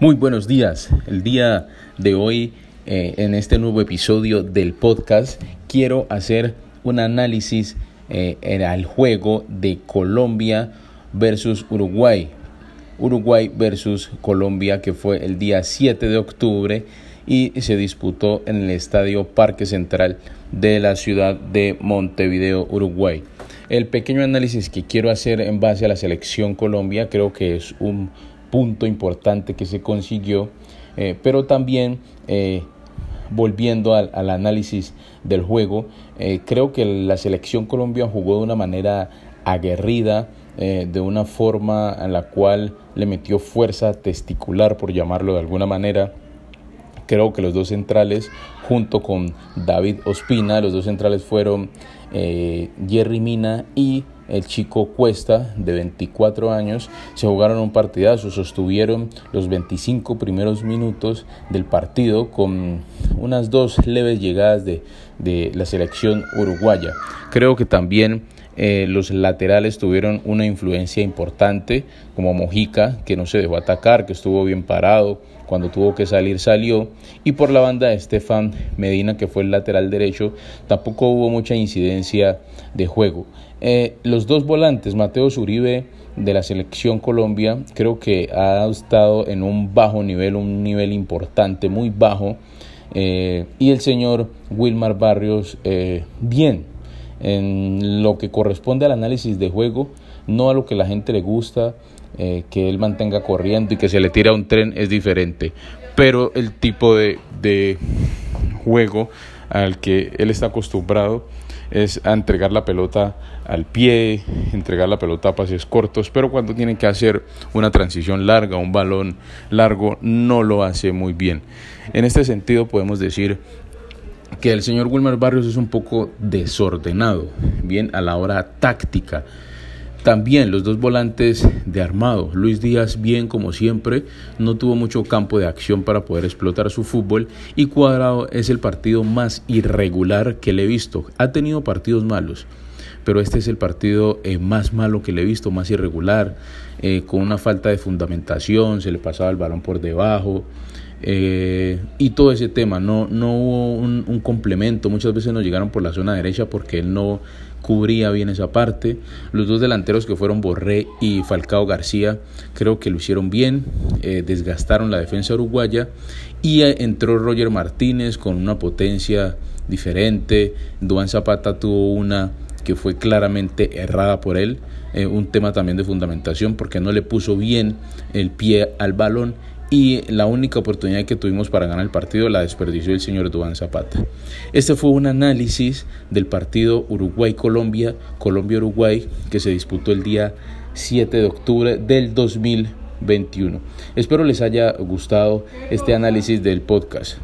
Muy buenos días. El día de hoy, eh, en este nuevo episodio del podcast, quiero hacer un análisis eh, al juego de Colombia versus Uruguay. Uruguay versus Colombia, que fue el día 7 de octubre y se disputó en el Estadio Parque Central de la ciudad de Montevideo, Uruguay. El pequeño análisis que quiero hacer en base a la selección Colombia creo que es un punto importante que se consiguió, eh, pero también eh, volviendo al, análisis del juego, eh, creo que la selección Colombia jugó de una manera aguerrida, de una forma en la cual le metió fuerza testicular, por llamarlo de alguna manera. Creo que los dos centrales, junto con David Ospina, los dos centrales fueron Jerry Mina y el chico Cuesta, de 24 años, se jugaron un partidazo, sostuvieron los 25 primeros minutos del partido con unas dos leves llegadas de, de la selección uruguaya. Creo que también eh, los laterales tuvieron una influencia importante, como Mojica, que no se dejó atacar, que estuvo bien parado, cuando tuvo que salir salió, y por la banda de Estefan Medina, que fue el lateral derecho, tampoco hubo mucha incidencia de juego. Eh, los dos volantes, Mateo Zuribe de la selección Colombia, creo que ha estado en un bajo nivel, un nivel importante, muy bajo, eh, y el señor Wilmar Barrios, bien, en lo que corresponde al análisis de juego, no a lo que la gente le gusta, eh, que él mantenga corriendo y que se le tira un tren es diferente. Pero el tipo de, de juego al que él está acostumbrado es a entregar la pelota al pie, entregar la pelota a pases cortos, pero cuando tiene que hacer una transición larga, un balón largo, no lo hace muy bien. En este sentido podemos decir que el señor Wilmer Barrios es un poco desordenado, bien a la hora táctica. También los dos volantes de armado. Luis Díaz, bien como siempre, no tuvo mucho campo de acción para poder explotar su fútbol y Cuadrado es el partido más irregular que le he visto. Ha tenido partidos malos, pero este es el partido eh, más malo que le he visto, más irregular, eh, con una falta de fundamentación, se le pasaba el balón por debajo. Eh, y todo ese tema, no, no hubo un, complemento, muchas veces nos llegaron por la zona derecha porque él no cubría bien esa parte. Los dos delanteros que fueron Borré y Falcao García creo que lo hicieron bien, eh, desgastaron la defensa uruguaya y eh, entró Roger Martínez con una potencia diferente, Duan Zapata tuvo una que fue claramente errada por él, un tema también de fundamentación porque no le puso bien el pie al balón y la única oportunidad que tuvimos para ganar el partido la desperdició el señor Duván Zapata. Este fue un análisis del partido Uruguay-Colombia, Colombia-Uruguay, que se disputó el día 7 de octubre del 2021. Espero les haya gustado este análisis del podcast.